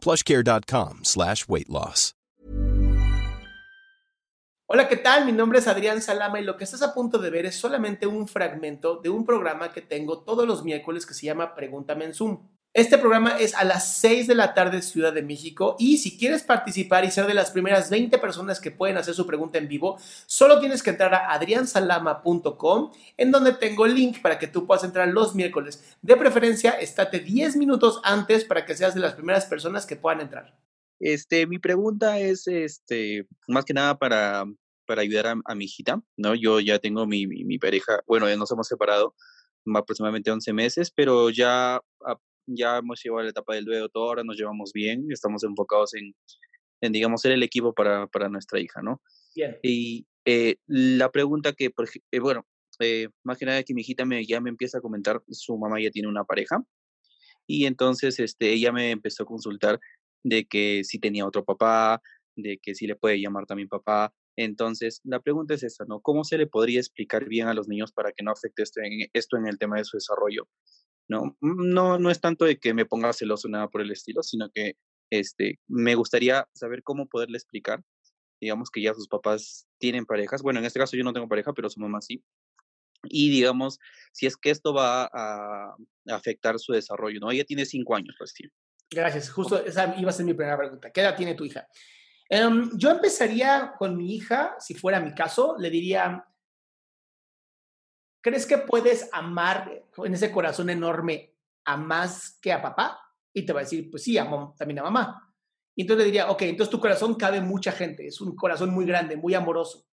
plushcare.com slash weight loss. Hola, ¿qué tal? Mi nombre es Adrián Salama y lo que estás a punto de ver es solamente un fragmento de un programa que tengo todos los miércoles que se llama Pregúntame en Zoom. Este programa es a las 6 de la tarde Ciudad de México y si quieres participar y ser de las primeras 20 personas que pueden hacer su pregunta en vivo, solo tienes que entrar a adriansalama.com en donde tengo el link para que tú puedas entrar los miércoles. De preferencia, estate 10 minutos antes para que seas de las primeras personas que puedan entrar. Este, mi pregunta es, este, más que nada para, para ayudar a, mi hijita, ¿no? Yo ya tengo mi, mi, mi pareja, bueno, ya nos hemos separado aproximadamente 11 meses, pero ya, ya hemos llegado a la etapa del duelo todo, ahora nos llevamos bien, estamos enfocados en, en digamos, ser el equipo para, para nuestra hija, ¿no? Bien. Y eh, la pregunta que, eh, bueno, eh, más que nada que mi hijita me, ya me empieza a comentar, su mamá ya tiene una pareja, y entonces este, ella me empezó a consultar de que si tenía otro papá, de que si le puede llamar también papá. Entonces, la pregunta es esa, ¿no? ¿Cómo se le podría explicar bien a los niños para que no afecte esto en, esto en el tema de su desarrollo? No, no, no es tanto de que me ponga celoso nada por el estilo, sino que este, me gustaría saber cómo poderle explicar, digamos que ya sus papás tienen parejas. Bueno, en este caso yo no tengo pareja, pero su mamá sí. Y digamos, si es que esto va a, a afectar su desarrollo, ¿no? Ella tiene cinco años recién. Gracias. Justo esa iba a ser mi primera pregunta. ¿Qué edad tiene tu hija? Em, yo empezaría con mi hija, si fuera mi caso, le diría, ¿crees que puedes amar en ese corazón enorme a más que a papá? Y te va a decir, pues sí, amo también a mamá. Y entonces le diría, ok, entonces tu corazón cabe mucha gente, es un corazón muy grande, muy amoroso.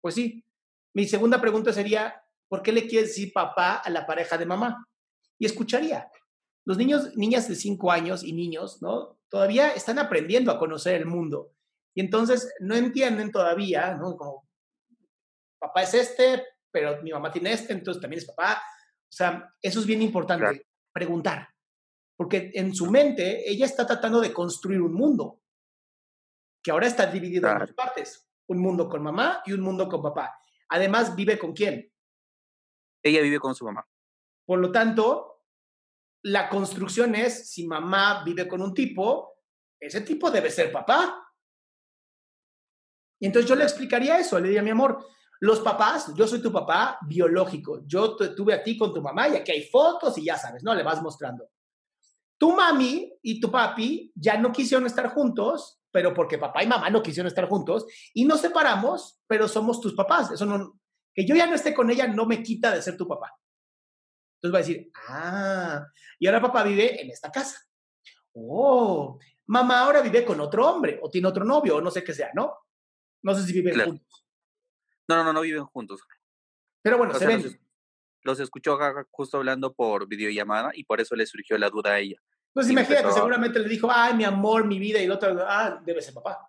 Pues sí. Mi segunda pregunta sería, ¿por qué le quieres decir papá a la pareja de mamá? Y escucharía. Los niños, niñas de 5 años y niños, ¿no? Todavía están aprendiendo a conocer el mundo. Y entonces no entienden todavía, ¿no? Como, papá es este, pero mi mamá tiene este, entonces también es papá. O sea, eso es bien importante, Claro. preguntar. Porque en su mente ella está tratando de construir un mundo que ahora está dividido en dos partes. Un mundo con mamá y un mundo con papá. Además, vive con quién. Ella vive con su mamá. Por lo tanto, la construcción es, si mamá vive con un tipo, ese tipo debe ser papá. Y entonces yo le explicaría eso, le diría, mi amor, los papás, yo soy tu papá biológico, yo te tuve a ti con tu mamá y aquí hay fotos y ya sabes, ¿no? Le vas mostrando. Tu mami y tu papi ya no quisieron estar juntos, pero porque papá y mamá no quisieron estar juntos y nos separamos, pero somos tus papás. Eso no, que yo ya no esté con ella no me quita de ser tu papá. Entonces va a decir, ah, y ahora papá vive en esta casa. Oh, mamá ahora vive con otro hombre o tiene otro novio o no sé qué sea, ¿no? No sé si viven Claro. juntos. No, no, no, no viven juntos. Pero bueno, O se sea, ven. los, es- los escuchó justo hablando por videollamada y por eso le surgió la duda a ella. Pues y imagínate, empezó seguramente le dijo, ay, mi amor, mi vida, y el otro, ah, debe ser papá.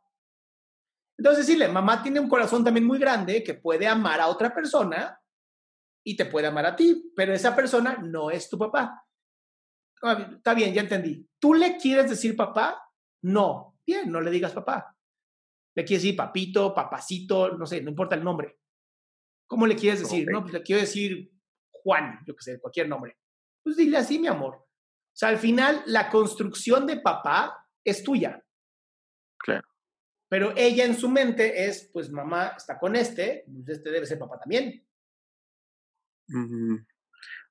Entonces, decirle, mamá tiene un corazón también muy grande que puede amar a otra persona y te puede amar a ti, pero esa persona no es tu papá. Ah, Está bien, ya entendí. ¿Tú le quieres decir papá? No. Bien, no le digas papá. Le quieres decir papito, papacito, no sé, no importa el nombre. ¿Cómo le quieres decir? No, pues le quiero decir Juan, yo qué sé, cualquier nombre. Pues dile así, mi amor. O sea, al final, la construcción de papá es tuya. Claro. Pero ella en su mente es, pues mamá está con este, pues este debe ser papá también. Mm,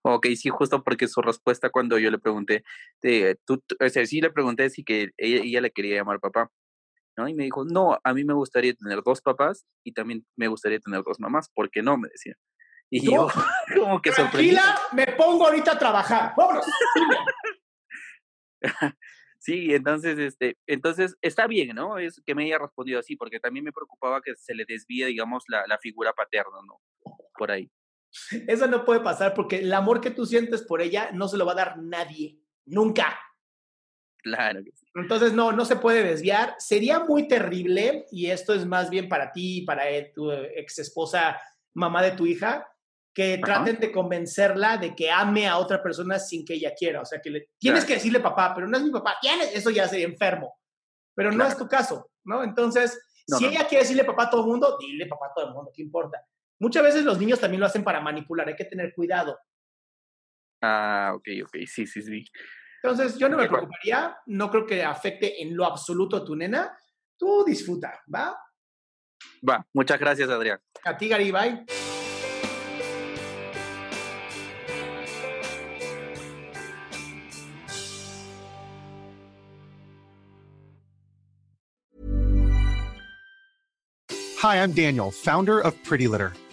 Ok, sí, justo porque su respuesta cuando yo le pregunté, tú, o sea, sí le pregunté si que ella, ella, le quería llamar papá, ¿no? Y me dijo, no, a mí me gustaría tener dos papás y también me gustaría tener dos mamás, ¿por qué no? Me decía. Y yo, como que Tranquila, me pongo ahorita a trabajar. ¡Vámonos! sí, entonces, este, entonces está bien, ¿no? Es que me haya respondido así, porque también me preocupaba que se le desvíe, digamos, la, la figura paterna, ¿no? Por ahí. Eso no puede pasar porque el amor que tú sientes por ella no se lo va a dar nadie, nunca. Claro que sí. Entonces, no, no se puede desviar. Sería muy terrible, y esto es más bien para ti, para eh, tu ex esposa, mamá de tu hija, que traten de convencerla de que ame a otra persona sin que ella quiera. O sea, que le, tienes que decirle papá, pero no es mi papá. ¿Tienes? Eso ya sería enfermo. Pero no es tu caso, ¿no? Entonces, si ella quiere decirle papá a todo el mundo, dile papá a todo el mundo, ¿qué importa? Muchas veces los niños también lo hacen para manipular, hay que tener cuidado. Ah, ok, ok, sí, sí, sí. Entonces, yo no me preocuparía, no creo que afecte en lo absoluto a tu nena. Tú disfruta, ¿va? Va, muchas gracias, Adrián. A ti, Gary, bye. Hi, I'm Daniel, founder of Pretty Litter.